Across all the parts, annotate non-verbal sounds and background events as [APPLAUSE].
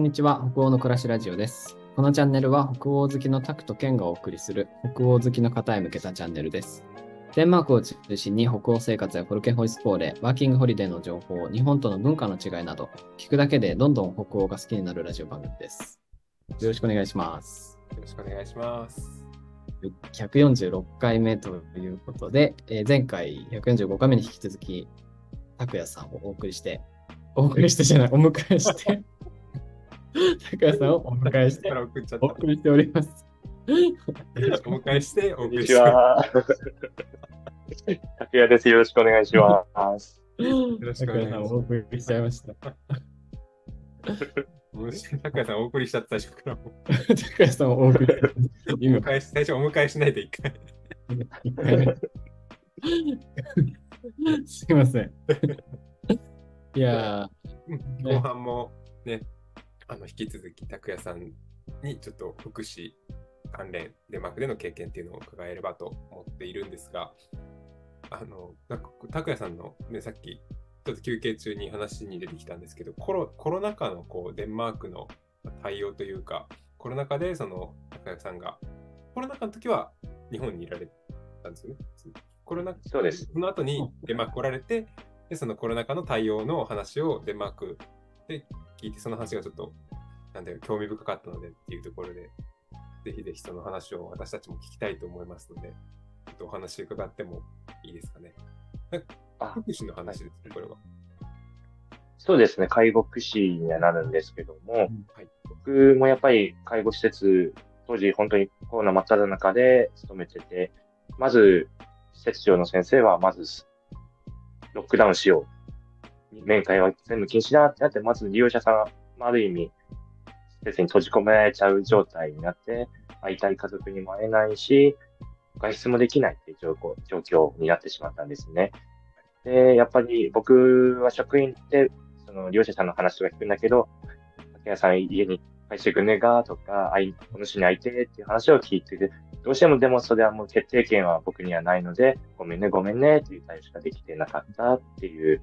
んにちは。北欧の暮らしラジオです。このチャンネルは北欧好きのタクとケンがお送りする北欧好きの方へ向けたチャンネルです。デンマークを中心に北欧生活やフォルケンホイスポーレ、ワーキングホリデーの情報、日本との文化の違いなど、聞くだけでどんどん北欧が好きになるラジオ番組です。よろしくお願いします。よろしくお願いします。146回目ということで、えー前回145回目に引き続き、拓也さんをお送りして、お送りしてじゃない、お迎えして、拓也さんをお迎えしてか、ら送っちゃった。お送りしております。お迎えして、お送りして。にちは。拓也です。よろしくお願いします。ろしくお願いしますお送りしちゃいました。高谷さんお送りしちゃった最初からもう。拓也さんをお送りしてお今、迎えし最初お迎えしないで一回。一回目。すいません。いやー、後半もね、あの引き続き拓也さんにちょっと福祉関連、デンマークでの経験っていうのを伺えればと思っているんですが、あの、なんか拓也さんのね、さっきちょっと休憩中に話に出てきたんですけど、コロコロナ禍のこうデンマークの対応というか、コロナ禍でその拓也さんが、コロナ禍の時は日本にいられたんですよね。コロナそうです。その後にデンマーク来られて、でそのコロナ禍の対応の話をデンマークで聞いて、その話がちょっと、なんだよ、興味深かったのでっていうところで、ぜひぜひその話を私たちも聞きたいと思いますので、ちょっとお話伺ってもいいですかね。あ福祉の話ですね、これは。そうですね。介護福祉にはなるんですけども、はい僕もやっぱり介護施設、当時本当にコロナ真っ只中で勤めてて、まず、施設長の先生は、まず、ロックダウンしよう。面会は全部禁止だってなって、まず利用者さん、まある意味、施設に閉じ込められちゃう状態になって、会いたい家族にも会えないし、外出もできないっていう状況状況になってしまったんですね。で、やっぱり僕は職員って、その利用者さんの話とか聞くんだけど、竹谷さん家に帰してくんねえかとか、あい、お主に会いてっていう話を聞いてて、どうしてもでもそれはもう決定権は僕にはないので、ごめんね、ごめんねっていう対応しかできてなかったっていう、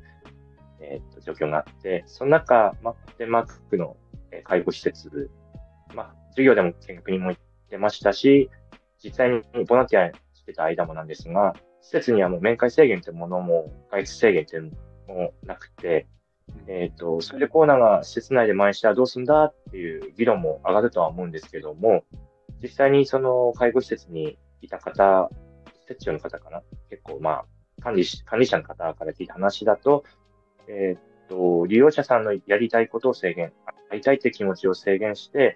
状況があって、その中、まあ、デンマークの介護施設、まあ、授業でも見学にも行ってましたし、実際にボランティアしてた間もなんですが、施設にはもう面会制限というものも、外出制限というのもなくて、えっ、と、それでコロナーが施設内で蔓延したらどうするんだっていう議論も上がるとは思うんですけども、実際にその介護施設にいた方、施設長の方かな？結構まあ、管理、管理者の方から聞いた話だと、えっ、と、利用者さんのやりたいことを制限、会いたいって気持ちを制限して、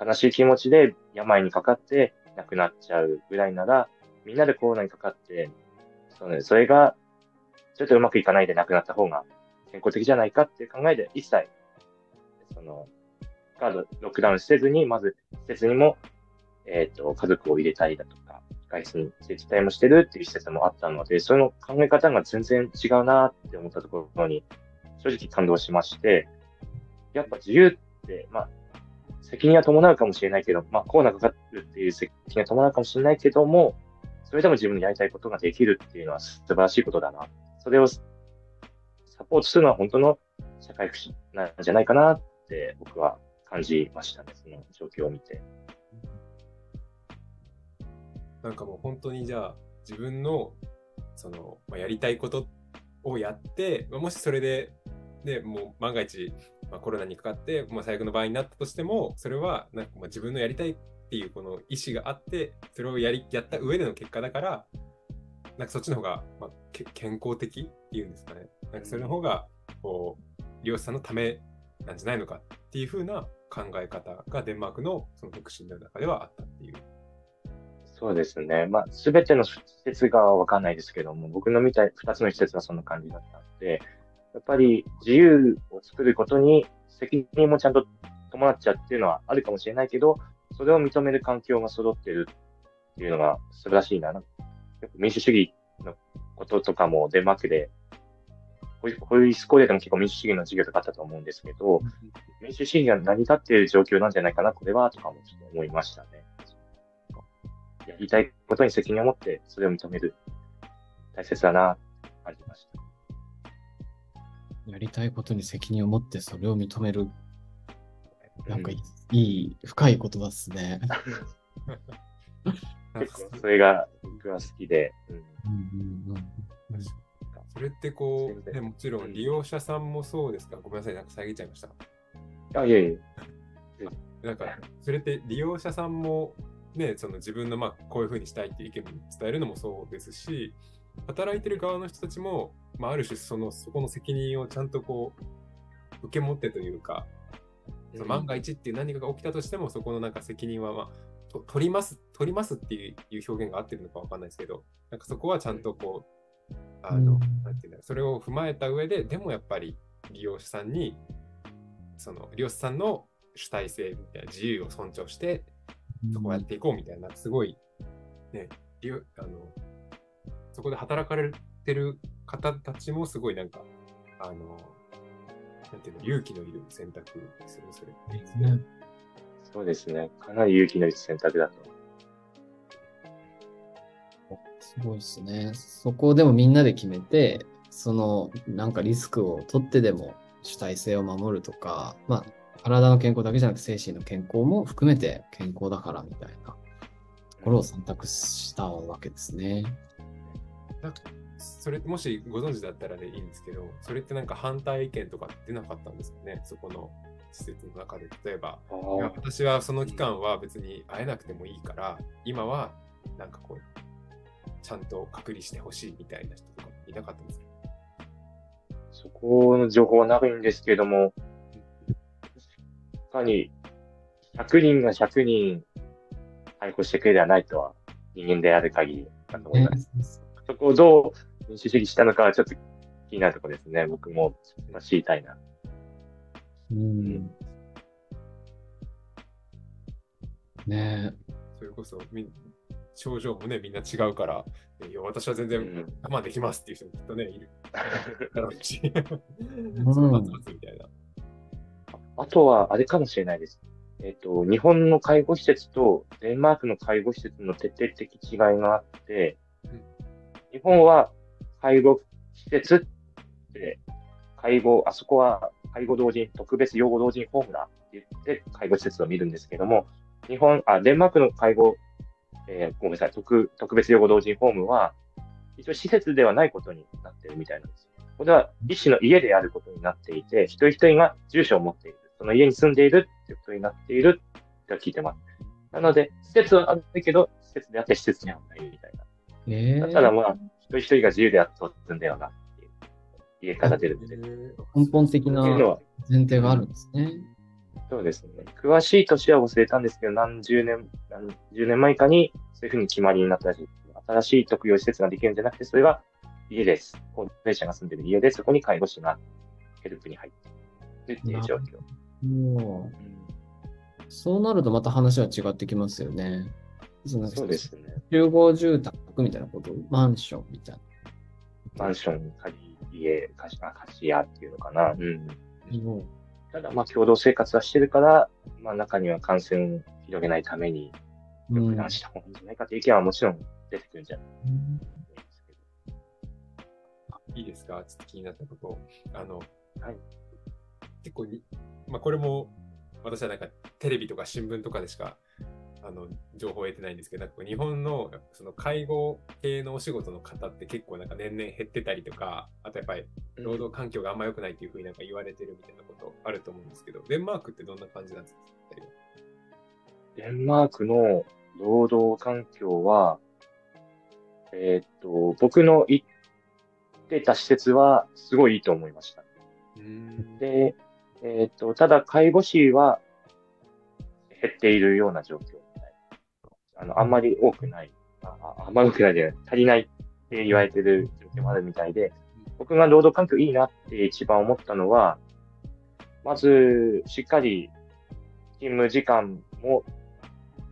悲しい気持ちで病にかかって亡くなっちゃうぐらいなら、みんなでコロナにかかって、そのそれがちょっとうまくいかないで亡くなった方が健康的じゃないかっていう考えで一切、その、カード、ロックダウンせずに、まず施設にも、えっ、と、家族を入れたりだとか、外出に自治体もしてるっていう施設もあったので、その考え方が全然違うなって思ったところに、正直感動しまして、やっぱ自由って、まあ、責任は伴うかもしれないけど、まあ、コロナーかかるっていう責任は伴うかもしれないけども、それでも自分のやりたいことができるっていうのは素晴らしいことだな。それをサポートするのは本当の社会福祉なんじゃないかなって僕は感じましたね、その状況を見て。なんかもう本当にじゃあ自分のその、まあ、やりたいことっをやって、もしそれで、ね、もう万が一、まあ、コロナにかかって、まあ、最悪の場合になったとしても、それはなんかまあ自分のやりたいっていうこの意思があって、それをやりやった上での結果だから、なんかそっちの方が、まあ、健康的っていうんですかね。なんかそれの方がこう利用者さんのためなんじゃないのかっていう風な考え方がデンマークのその福祉の中ではあったっていう。そうですね。まあ、すべての施設がわかんないですけども、僕の見た二つの施設はそんな感じだったので、やっぱり自由を作ることに責任もちゃんと伴っちゃうっていうのはあるかもしれないけど、それを認める環境が揃ってるっていうのが素晴らしいな。民主主義のこととかもデンマークで、ホイホイスコーレでも結構民主主義の授業とかあったと思うんですけど、民主主義が成り立っている状況なんじゃないかな、これは、とかもちょっと思いましたね。やりたいことに責任を持って、それを認める。大切だな、感じました。やりたいことに責任を持ってそれを認める。なんかいい,、いい深い言葉ですね。[LAUGHS] 結構それが僕は好きで。うんうんうんうんそれってこう、ね、もちろん利用者さんもそうですか？ごめんなさい、なんか遮っちゃいました。あ、いえいえ。[LAUGHS] なんか、それって利用者さんも、ね、その自分のまあこういうふうにしたいっていう意見を伝えるのもそうですし、働いてる側の人たちも、まあ、ある種その、そこの責任をちゃんとこう、受け持ってというか、その万が一っていう何かが起きたとしても、そこのなんか責任は、まあ、と取ります、取りますっていういう表現が合ってるのかわかんないですけど、なんかそこはちゃんとこう、あの、うん。なんていうんだろうそれを踏まえた上で、でもやっぱり利用者さんに、その利用者さんの主体性みたいな自由を尊重して、そこをやっていこうみたいな、すごい、ね、あのそこで働かれてる方たちもすごいなんか、あの、なんていうの、勇気のいる選択ですよね、それね。そうですね。かなり勇気のいる選択だと。すごいですね。そこをでもみんなで決めて、そのなんかリスクを取ってでも主体性を守るとか、まあ、体の健康だけじゃなくて精神の健康も含めて健康だからみたいなところを選択したわけですね。なんかそれもしご存知だったらでいいんですけど、それってなんか反対意見とか出なかったんですかね、そこの施設の中で。例えば、私はその期間は別に会えなくてもいいから、今はなんかこう、ちゃんと隔離してほしいみたいな人とかいなかったんですか？そこの情報はないんですけども、確かに、100人が100人対抗してくれではないとは、人間である限りだと思いねます。そこをどう民主主義したのかはちょっと気になるところですね。僕もまあ知りたいな。うん。ねそれこそみん症状もね、みんな違うから、いや私は全然うん我慢できますっていう人もきっとね、いるだろうし、ん [LAUGHS] [LAUGHS] [LAUGHS] そうなみたいな。あとは、あれかもしれないです。えっ、と、日本の介護施設とデンマークの介護施設の徹底的違いがあって、日本は介護施設って、介護、あそこは介護老人、特別養護老人ホームだって言って介護施設を見るんですけども、日本、あ、デンマークの介護、えーごめんなさい、特、特別養護老人ホームは、一応施設ではないことになってるみたいなんですよ。これは医師の家であることになっていて、一人一人が住所を持っている。その家に住んでいるってことになっているって聞いてます。なので、施設はあるけど、施設であって施設にはないみたいな。え。えだったらまあ、一人一人が自由であって当然だよなっていう。家から出るっていう根本的なのは、前提があるんですね。そうですね。詳しい年は忘れたんですけど、何十年、何十年前かに、そういうふうに決まりになったらしい。新しい特養施設ができるんじゃなくて、それは家です。高齢者が住んでる家で、そこに介護士がヘルプに入っているっていう状況。もう、うんそうなるとまた話は違ってきますよね。そそうですね。集合住宅みたいなこと、マンションみたいマンション、借り家、貸しあ貸し屋っていうのかな。うん。な。もただ、まあ、共同生活はしてるから、まあ、中には感染を広げないために、う、うん普段した方がいいんじゃないかという意見はもちろん出てくるんじゃないかと思いますけど。いいですか？ちょっと気になったこと。あの、はい結構に、まあ、これも私はなんかテレビとか新聞とかでしかあの情報を得てないんですけど、日本のその介護系のお仕事の方って結構なんか年々減ってたりとか、あとやっぱり労働環境があんま良くないっていうふうになんか言われてるみたいなことあると思うんですけど、デンマークってどんな感じなんですかデンマークの労働環境は、えーっと、僕の行ってた施設はすごいいいと思いました。うんで、えーっと、ただ介護士は減っているような状況みたい。あの、あんまり多くない。あああんまり多くないで、足りないって言われてる状況もあるみたいで、僕が労働環境いいなって一番思ったのは、まず、しっかり勤務時間も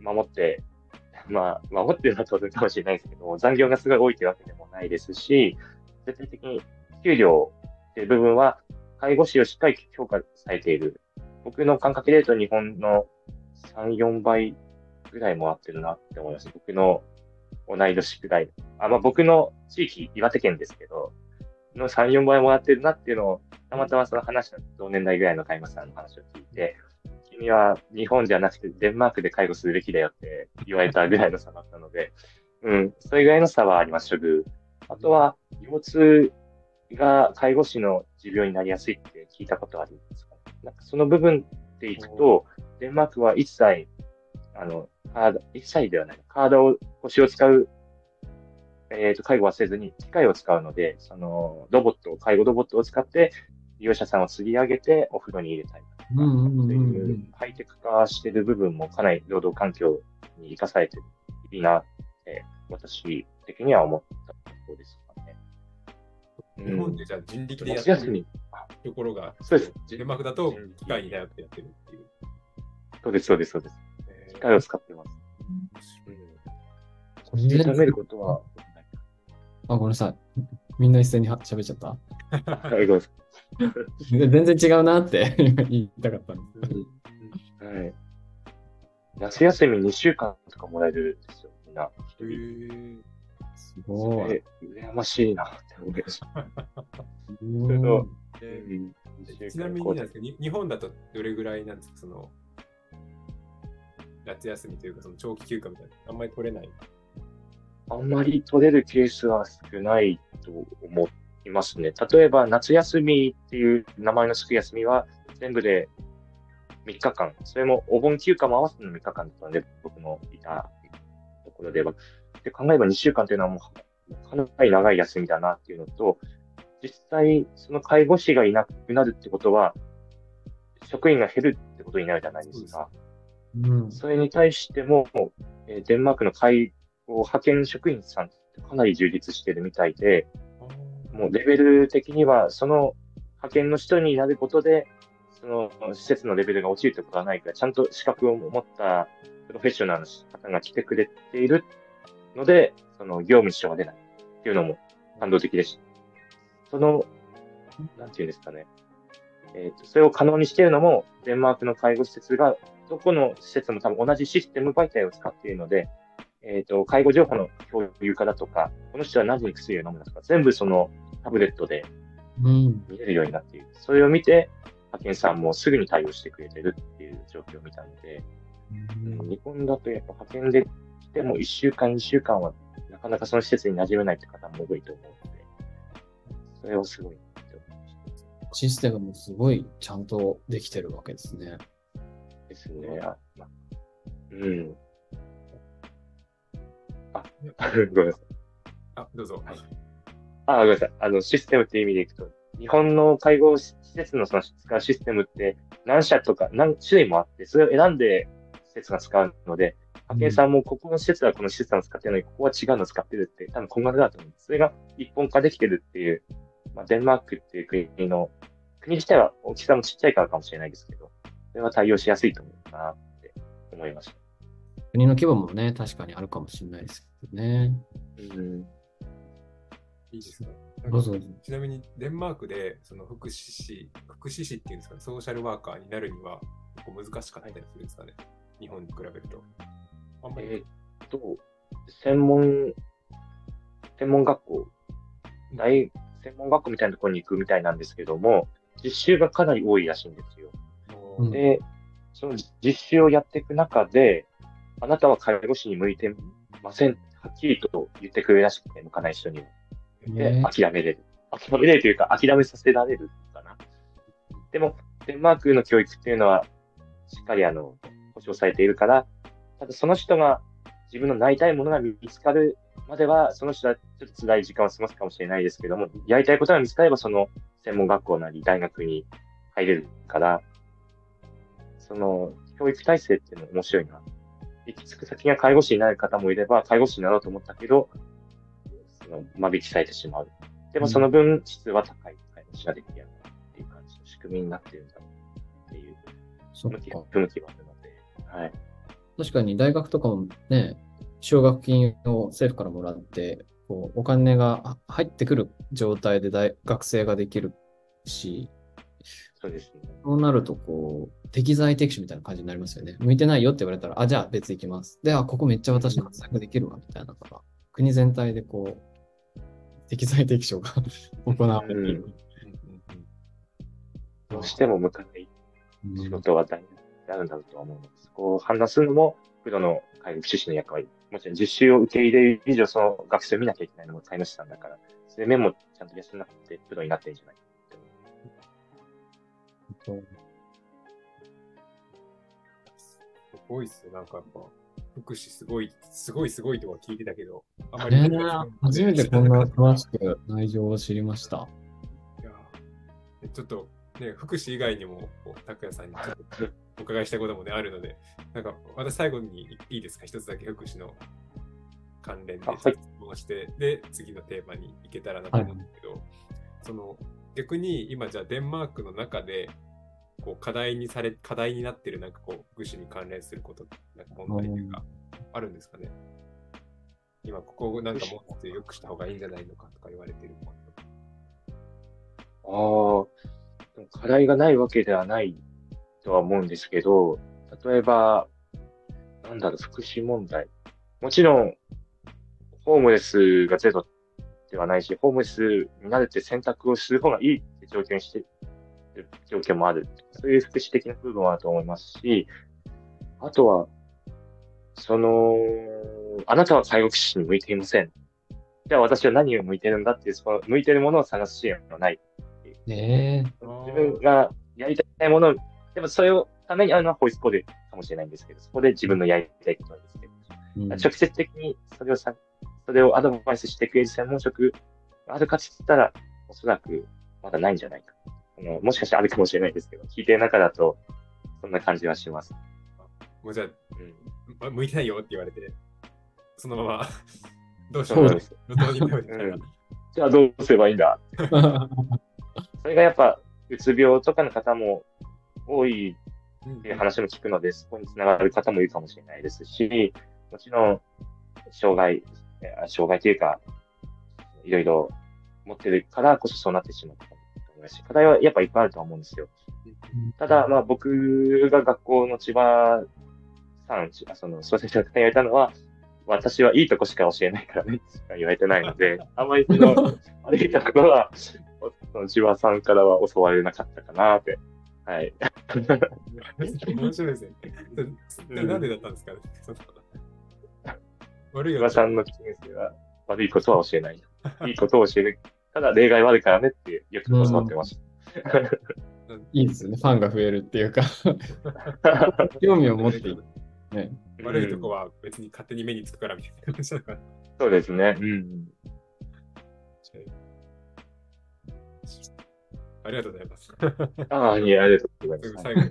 守って、まあ、守ってるのは当然かもしれないですけど、残業がすごい多いというわけでもないですし、絶対的に給料っていう部分は、介護士をしっかり評価されている。僕の感覚で言うと日本の3、4倍ぐらいもらってるなって思います。僕の同い年くらい。あ、まあ僕の地域、岩手県ですけど、の3、4倍もらってるなっていうのを、たまたまその話の同年代ぐらいの介護士さんの話を聞いて、君は日本じゃなくてデンマークで介護するべきだよって言われたぐらいの差だったので、うん、それぐらいの差はあります、処遇。あとは、腰痛が介護士の持病になりやすいって聞いたことありますかなんかその部分でいくと、デンマークは一切、あの、体、一切ではない。体を、腰を使う、えっ、と、介護はせずに機械を使うので、その、ロボット、介護ロボットを使って、利用者さんを釣り上げてお風呂に入れたりとか、うんうんいうハイテク化してる部分もかなり労働環境に生かされてるいいなって、私的には思ったところです。日本でじゃあ人力でやっ夏てるところが、そうです。デンマークだと機械に頼ってやってるっていう。そうです、そうです、そうです。え機械を使ってます。全然認めることは、あ、ごめんなさい。みんな一斉には喋っちゃった [LAUGHS] 全然違うなって今 [LAUGHS] 言いたかったんです。い。はい。夏休み2週間とかもらえるんですよ、みんな。へーすごい。え、羨ましいなって思いました。ちなみになんですけど、に日本だとどれぐらいなんですか、その、夏休みというか、その長期休暇みたいな、あんまり取れない。あんまり取れるケースは少ないと思いますね。例えば、夏休みっていう名前の付く休みは、全部で3日間、それもお盆休暇も合わせての3日間だったので、僕のいたところでは。で、考えれば2週間というのはもう、かなり長い休みだなっていうのと、実際、その介護士がいなくなるってことは、職員が減るってことになるじゃないですか。うんそれに対しても、えーデンマークの介護派遣職員さんってかなり充実してるみたいで、もうレベル的には、その派遣の人になることで、その施設のレベルが落ちるってことはないから、ちゃんと資格を持ったプロフェッショナルの方が来てくれているので、その業務に支障が出ないっていうのも感動的でした。その、なんていうんですかね。えっ、と、それを可能にしているのも、デンマークの介護施設が、どこの施設も多分同じシステム媒体を使っているので、えっ、と、介護情報の共有化だとか、この人は何時に薬を飲むだとか、全部そのタブレットでうん。見れるようになっている。それを見て、派遣さんもすぐに対応してくれてるっていう状況を見たので、うん日本だとやっぱ派遣で来ても1週間、2週間はなかなかその施設に馴染めないって方も多いと思うので、それをすごいなって思いました。システムもすごいちゃんとできてるわけですね。ですね。あ、まうん。あ、ごめんなさい。あ、どうぞ。はいあ、ごめんなさい。あの、システムっていう意味でいくと、日本の介護施設のその使うシステムって何社とか何種類もあって、それを選んで施設が使うので、派遣さんもここの施設はこのシステムを使ってるのに、ここは違うのを使ってるって、多分今後だと思うんです。それが一本化できてるっていう、まあ、デンマークっていう国の、国自体は大きさもちっちゃいからかもしれないですけど、それは対応しやすいと思うかなって思いました。国の規模もね、確かにあるかもしれないですけどね。うん。いいですね。ちなみに、デンマークで、その福祉士、福祉士っていうんですかね、ソーシャルワーカーになるには、結構難しかったりするんですかね。日本に比べると。あんまり。えーっと、専門、専門学校、大、専門学校みたいなところに行くみたいなんですけども、実習がかなり多いらしいんですよ。うんで、その実習をやっていく中で、あなたは介護士に向いてません。はっきりと言ってくれるらしくて、向かない人には。で、ね諦めれる。諦めれるというか、諦めさせられるのかな。でも、デンマークの教育っていうのは、しっかりあの、保障されているから、ただその人が自分のなりたいものが見つかるまでは、その人はちょっと辛い時間を過ごすかもしれないですけども、やりたいことが見つかれば、その専門学校なり大学に入れるから、その教育体制っていうのも面白いな。行き着く先が介護士になる方もいれば、介護士になろうと思ったけど、その間引きされてしまう。でもその分、質は高い介護士ができるっていう感じの仕組みになってるんだっていう向き、不向きはあるので、はい。確かに大学とかもね、奨学金を政府からもらって、こうお金が入ってくる状態で大学生ができるし、そうですね。そうなると、こう、適材適所みたいな感じになりますよね。向いてないよって言われたら、あ、じゃあ別行きます。で、あ、ここめっちゃ私の活躍できるわ、みたいなのが、国全体でこう、適材適所が [LAUGHS] 行われる。どうしても向かない仕事は大ってあるんだろうとは思うので、そ判断するのも、プロの介護福祉士の役割。もちろん実習を受け入れる以上、その学生を見なきゃいけないのも飼い主さんだから、そういう面もちゃんと養ってプロになってるんじゃないかすごいっすよ。なんかやっぱ、福祉すごい、すごいすごいとは聞いてたけど、あまりね初めてこんな詳しく内情を知りました。いやーちょっとね、福祉以外にも、拓也さんにちょっとお伺いしたいこともね、あるので、なんか、私最後にいいですか、一つだけ福祉の関連で質問して、で、次のテーマに行けたらなと思うんですけど、その、逆に今じゃあデンマークの中で、こう課題にされ、課題になってるなんかこう、福祉に関連すること、なんか問題というか、あるんですかね？今、ここをなんかもっと良くした方がいいんじゃないのかとか言われてる。ああ、課題がないわけではないとは思うんですけど、例えば、なんだろう、福祉問題。もちろん、ホームレスがゼロではないし、ホームレスになるって選択をする方がいいって状況にしてる状況もある。そういう福祉的な部分はあると思いますし、あとは、その、あなたは介護福祉に向いていません。じゃあ私は何を向いてるんだっていう、その向いてるものを探す支援はない。ええ自分がやりたいもの、でもそれをためにあるのはホイスコールかもしれないんですけど、そこで自分のやりたいことなんですけど、うん直接的にそれをさ、それをアドバイスしてくれる専門職があるかって言ったら、おそらくまだないんじゃないか。あのもしかしてあるかもしれないですけど、聞いてる中だと、そんな感じはします。もうじゃあ、うん。ま向いてないよって言われて、そのまま、[LAUGHS] どうしようそうなんです。路頭に迷うみたいなうんじゃあどうすればいいんだ [LAUGHS] それがやっぱ、うつ病とかの方も多いうんっていう話も聞くので、そこにつながる方もいるかもしれないですし、もちろん、障害、えー障害というか、いろいろ持ってるからこそそうなってしまったと思いますし、課題はやっぱいっぱいあるとは思うんですよ。ただ、まあ僕が学校の千葉さん、ちその、そう先生の方に言われたのは、私はいいとこしか教えないからね、しか言われてないので、[LAUGHS] あんまりその、悪いところは、千葉さんからは教われなかったかなって。はい。面白いですね。なんでだったんですかね？[LAUGHS] 悪いよさんの先生は悪いことは教えない。[LAUGHS] いいことを教える。ただ例外はあるからねってよく教わってました。いいですよね。ファンが増えるっていうか、[LAUGHS] 興味を持っている。ね。悪いとこは。は別に勝手に目につくからみたいな感じだから。そうですね。うん。ありがとうございます。[LAUGHS] ああ、いえ、ありがとうございます。最後に。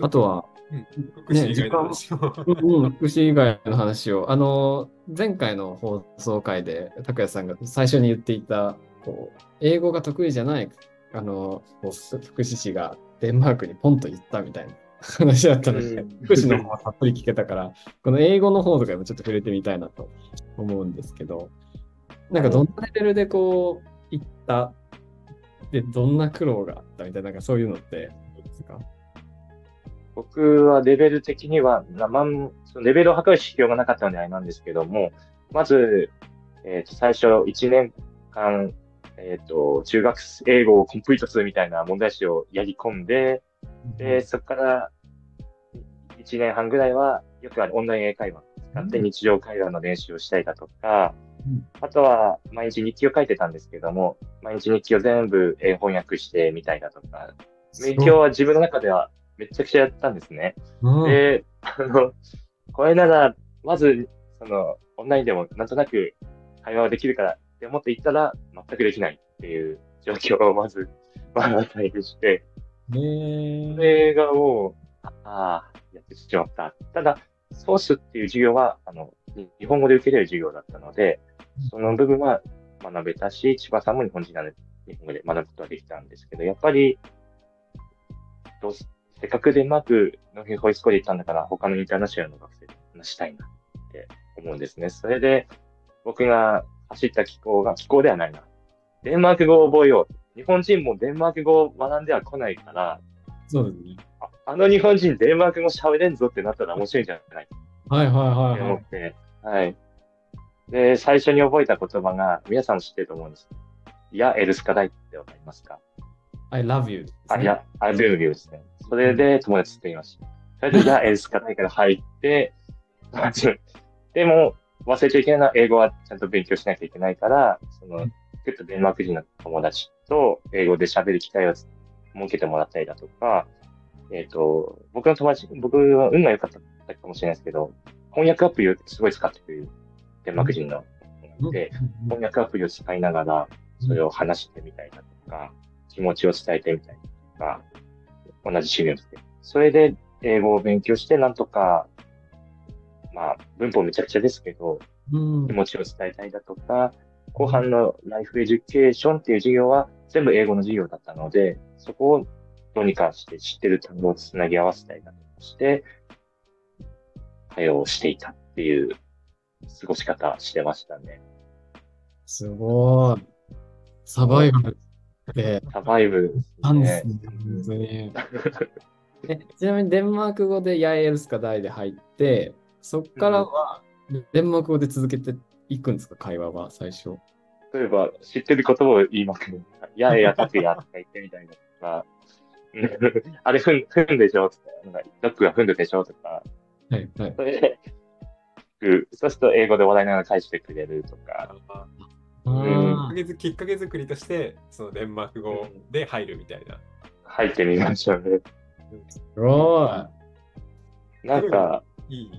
あとは、うん、福祉以外の話を。うん、福祉以外の話を、あの、前回の放送回で、拓也さんが最初に言っていた、こう、英語が得意じゃない、あの、福祉士がデンマークにポンと行ったみたいな話だったので、うん福祉の方はたっぷり聞けたから、この英語の方とかにもちょっと触れてみたいなと思うんですけど、なんかど。んなレベルでこう、行った、で、どんな苦労があったみたいな、なんかそういうのってどうですか？僕はレベル的には、なまんそのレベルを測る指標がなかったのであれなんですけども、まず、えっ、と、最初1年間、えっ、と、中学英語をコンプリートするみたいな問題集をやり込んで、で、そこから1年半ぐらいは、よくあるオンライン英会話。を使って日常会話の練習をしたりだとか、うんあとは毎日日記を書いてたんですけども、毎日日記を全部英翻訳してみたりだとか、勉強は自分の中ではめちゃくちゃやったんですね。うん。で、あの、これなら、まず、その、オンラインでもなんとなく会話はできるからって思っていったら、全くできないっていう状況をまず、[LAUGHS] まあ、対比して、ねそれがもう、ああ、やってしまった。ただ、ソースっていう授業は、あの、に日本語で受けれる授業だったので、その部分は学べたし、千葉さんも日本人なので、日本語で学ぶことができたんですけど、やっぱり、どうしせっかくデンマークのホイスコール行ったんだから、他のインターナショナルの学生と話したいなって思うんですね。それで、僕が走った気候が、気候ではないな。デンマーク語を覚えよう。日本人もデンマーク語を学んでは来ないから、そうですね。ああの日本人デンマーク語喋れんぞってなったら面白いんじゃない？はいはいはっていはい。思って、はい。で、最初に覚えた言葉が、皆さんも知ってると思うんです。いや、エルスカダイってわかりますか？I love you。あ、いや、I love you ですね。それで友達作りました。それで、じゃあ、[LAUGHS] エルスカ大から入って、[LAUGHS] でも、忘れちゃいけないのは、英語はちゃんと勉強しなきゃいけないから、その、作ったデンマーク人の友達と英語で喋る機会を設けてもらったりだとか、えっ、と、僕の友達、僕は運が良かったかもしれないですけど、翻訳アプリをすごい使ってくれるデンマーク人ので、翻訳アプリを使いながら、それを話してみたりだとか、気持ちを伝えてみたりとか、同じ趣味をして。それで英語を勉強して、なんとか、まあ、文法めちゃくちゃですけど、うん気持ちを伝えたりだとか、後半のライフエデュケーションっていう授業は全部英語の授業だったので、そこをどうにかして知ってる単語をつなぎ合わせたりだとかして、会話をしていたっていう過ごし方してましたね。すごい。サバイバルで、サバイブですねなんです。ね、本当に。えちなみにデンマーク語でヤエルスカ大で入って、そっからはデンマーク語で続けていくんですか、会話は最初。例えば、知ってる言葉を言いまくる。やえやたくやとか言ってみたりだとか、う [LAUGHS] んあれふん、ふんでしょ？とか、なんか、ドッグがふんででしょ？とか、はい、はい。それで、うんそうすると英語で笑いながら返してくれるとか、ああー。きっかけ作りとして、そのデンマーク語で入るみたいな。入ってみましょうね。ーすごい。なんか、いい。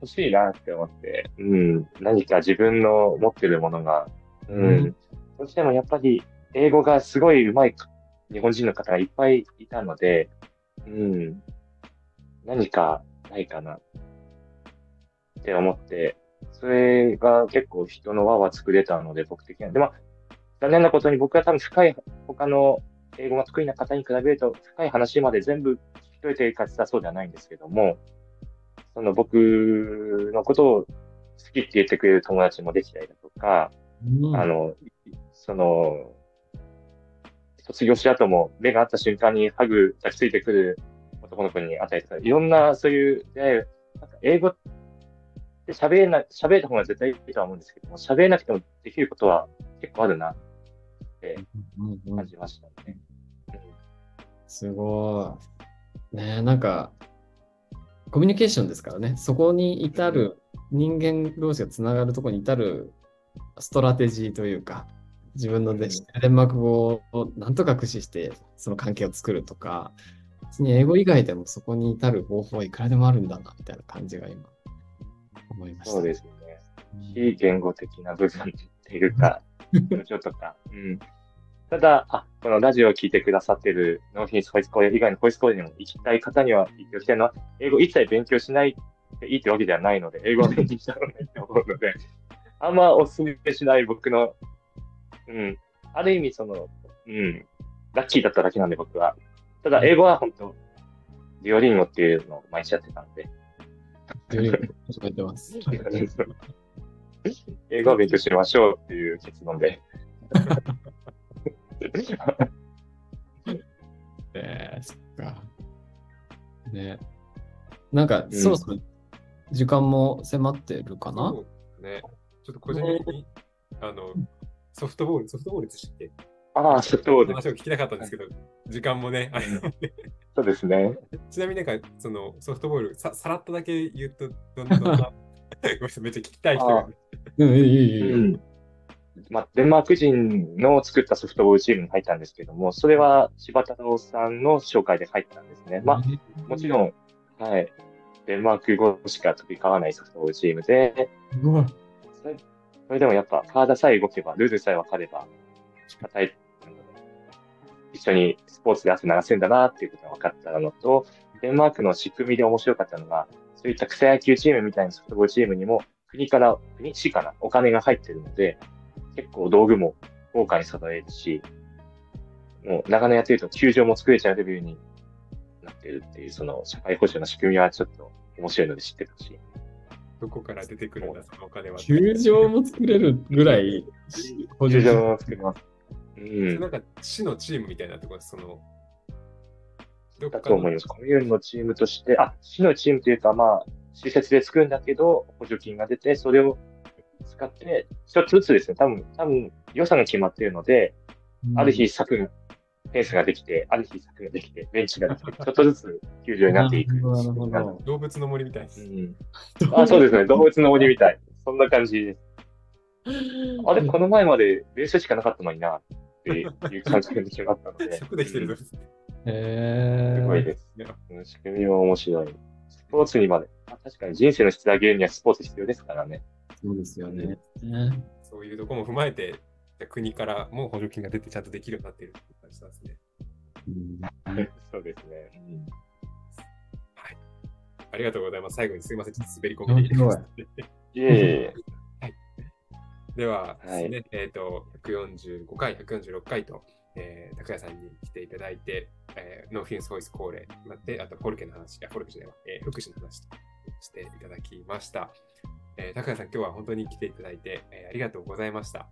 欲しいなって思って、うん、何か自分の持ってるものが、うん、うん。どうしてもやっぱり英語がすごい上手い日本人の方がいっぱいいたので、うん、何かないかなって思って、それが結構人の輪は作れたので、僕的には。で、まあ、残念なことに僕は多分深い、他の英語が得意な方に比べると、深い話まで全部聞き取れているかそうではないんですけども、その僕のことを好きって言ってくれる友達もできたりだとか、うんあの、その、卒業した後も目が合った瞬間にハグ抱きついてくる男の子に与えてた、いろんなそういう出会いを、なんか英語って喋れな、喋れた方が絶対いいとは思うんですけども、喋れなくてもできることは結構あるなって感じましたね。すごい。ねえなんか、コミュニケーションですからね。そこに至る、人間同士がつながるところに至るストラテジーというか、自分のデデンマーク語をなんとか駆使して、その関係を作るとか、別に英語以外でもそこに至る方法はいくらでもあるんだな、みたいな感じが今、思いました。そうですね。非言語的な部分っていうか、[LAUGHS] 表情とか。うん。ただ、あ、このラジオを聞いてくださってるノーフィニスホイスコーレ以外のホイスコーレにも行きたい方には言っておきたいのは、英語一切勉強しないでいいってわけではないので、英語を勉強した方がいいと思うので、[LAUGHS] あんまお勧めしない僕の、うん。ある意味その、うん。ラッキーだっただけなんで僕は。ただ、英語は本当デュオリンゴっていうのを毎日やってたんで、より言ってます。[LAUGHS] 英語を勉強しましょうっていう結論で。[LAUGHS] えー、そっか。ね。なんか、んそろそろ時間も迫ってるかな、ね。ちょっと個人的に、あの、ソフトボール、ソフトボールでしたっけ？ああ、そう話を聞きたかったんですけど、時間もね、あそうですね。[LAUGHS] ちなみになんか、そのソフトボール、ささらっとだけ言うと、どんどんな、[LAUGHS] ごめんめっちゃ聞きたい人が、うん、いい、いい。まあ、デンマーク人の作ったソフトボールチームに入ったんですけども、それは柴田郎さんの紹介で入ったんですね。まあ、もちろん、はい。デンマーク語しか飛び交わないソフトボールチームで、うわ。それそれでもやっぱ、体さえ動けば、ルールさえ分かれば、硬い、一緒にスポーツで汗流せんだなっていうことが分かったのと、デンマークの仕組みで面白かったのが、そういった草野球チームみたいなソフトボールチームにも、国から、国、市からお金が入ってるので、結構道具も豪華に揃えるし、もう長年やってると球場も作れちゃうレベルになってるっていう、その社会保障の仕組みはちょっと面白いので知ってたし。どこから出てくるんだ、そのお金は。球場も作れるぐらい、補球助場も作ります。うん。なんか、市のチームみたいなところ、その、どっだかと思います。コミューンのチームとして、あ、市のチームというか、まあ、施設で作るんだけど、補助金が出て、それを使って、一つずつですね、多分、多分、予算が決まっているので、ある日、柵が、フェンスができて、ある日柵ができて、ベンチができて、[LAUGHS] ちょっとずつ球場になっていく。動物の森みたいです。うん、あそうですね、動物の森みたい。そんな感じです。[LAUGHS] あれ、この前までベースしかなかったのにな、っていう感じが決まったので。[LAUGHS] そこできてるぞ。へすごいーです。うん仕組みも面白い。スポーツにまで。あ確かに人生の質を上げるにはスポーツ必要ですからね。そうですよね。そういうところも踏まえて、国からも補助金が出てちゃんとできるようになっているっていう感じなんですね。うんそうですね。はい。ありがとうございます。最後にすいません。ちょっと滑り込みで。面白いえいえ。でははいですね、えっ、と、145回、146回と、えー、拓也さんに来ていただいて、えーノーフィンスボイス恒例になって、あと、フォルケの話、いや、フォルケじゃないわ、えー福祉の話としていただきました。えー、拓也さん、今日は本当に来ていただいて、えーありがとうございました。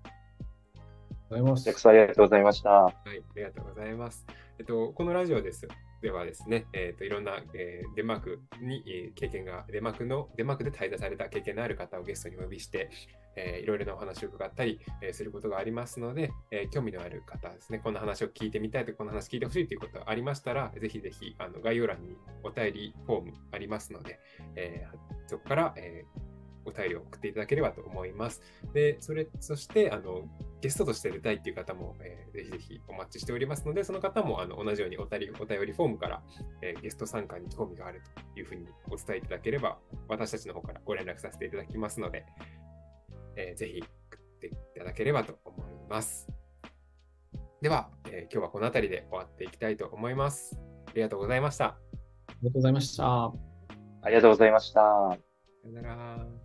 ございますたく。さんありがとうございました。はい、ありがとうございます。えっと、このラジオです。ではですね、えっと、いろんな、えーデンマークに、経験が、デンマークの、デンマークで滞在された経験のある方をゲストにお呼びして、えーいろいろなお話を伺ったり、えーすることがありますので、えー興味のある方ですね、こんな話を聞いてみたいと、こんな話聞いてほしいということがありましたら、ぜひぜひあの概要欄にお便りフォームありますので、えーそこから、えーお便りを送っていただければと思います。で、それ、そして、あの、ゲストとして出たいっていう方も、えーぜひぜひお待ちしておりますので、その方もあの同じようにお便りお便りフォームから、えーゲスト参加に興味があるというふうにお伝えいただければ、私たちの方からご連絡させていただきますので、えーぜひ送っていただければと思います。では、えー今日はこの辺りで終わっていきたいと思います。ありがとうございました。ありがとうございました。ありがとうございました。さよなら。